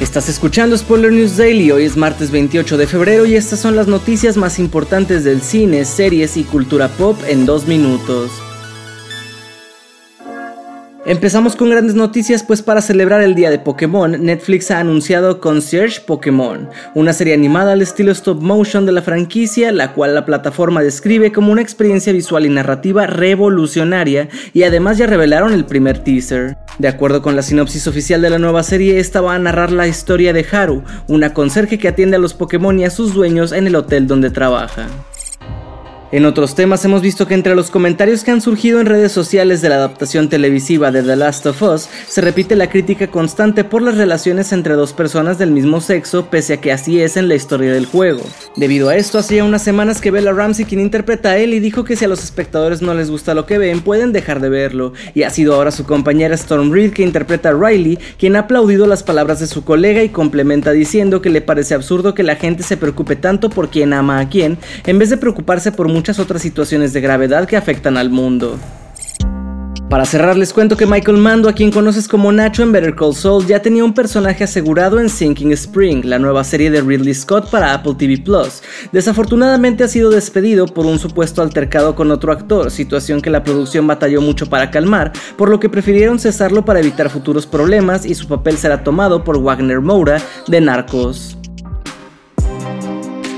Estás escuchando Spoiler News Daily, hoy es martes 28 de febrero y estas son las noticias más importantes del cine, series y cultura pop en dos minutos. Empezamos con grandes noticias, pues para celebrar el día de Pokémon, Netflix ha anunciado Concierge Pokémon, una serie animada al estilo stop motion de la franquicia, la cual la plataforma describe como una experiencia visual y narrativa revolucionaria, y además ya revelaron el primer teaser. De acuerdo con la sinopsis oficial de la nueva serie, esta va a narrar la historia de Haru, una conserje que atiende a los Pokémon y a sus dueños en el hotel donde trabaja. En otros temas hemos visto que entre los comentarios que han surgido en redes sociales de la adaptación televisiva de The Last of Us se repite la crítica constante por las relaciones entre dos personas del mismo sexo pese a que así es en la historia del juego. Debido a esto, hacía unas semanas que Bella Ramsey quien interpreta a él dijo que si a los espectadores no les gusta lo que ven pueden dejar de verlo y ha sido ahora su compañera Storm Reed que interpreta a Riley quien ha aplaudido las palabras de su colega y complementa diciendo que le parece absurdo que la gente se preocupe tanto por quién ama a quién en vez de preocuparse por muchas otras situaciones de gravedad que afectan al mundo. Para cerrar les cuento que Michael Mando, a quien conoces como Nacho en Better Call Saul, ya tenía un personaje asegurado en Sinking Spring, la nueva serie de Ridley Scott para Apple TV Plus. Desafortunadamente ha sido despedido por un supuesto altercado con otro actor, situación que la producción batalló mucho para calmar, por lo que prefirieron cesarlo para evitar futuros problemas y su papel será tomado por Wagner Moura de Narcos.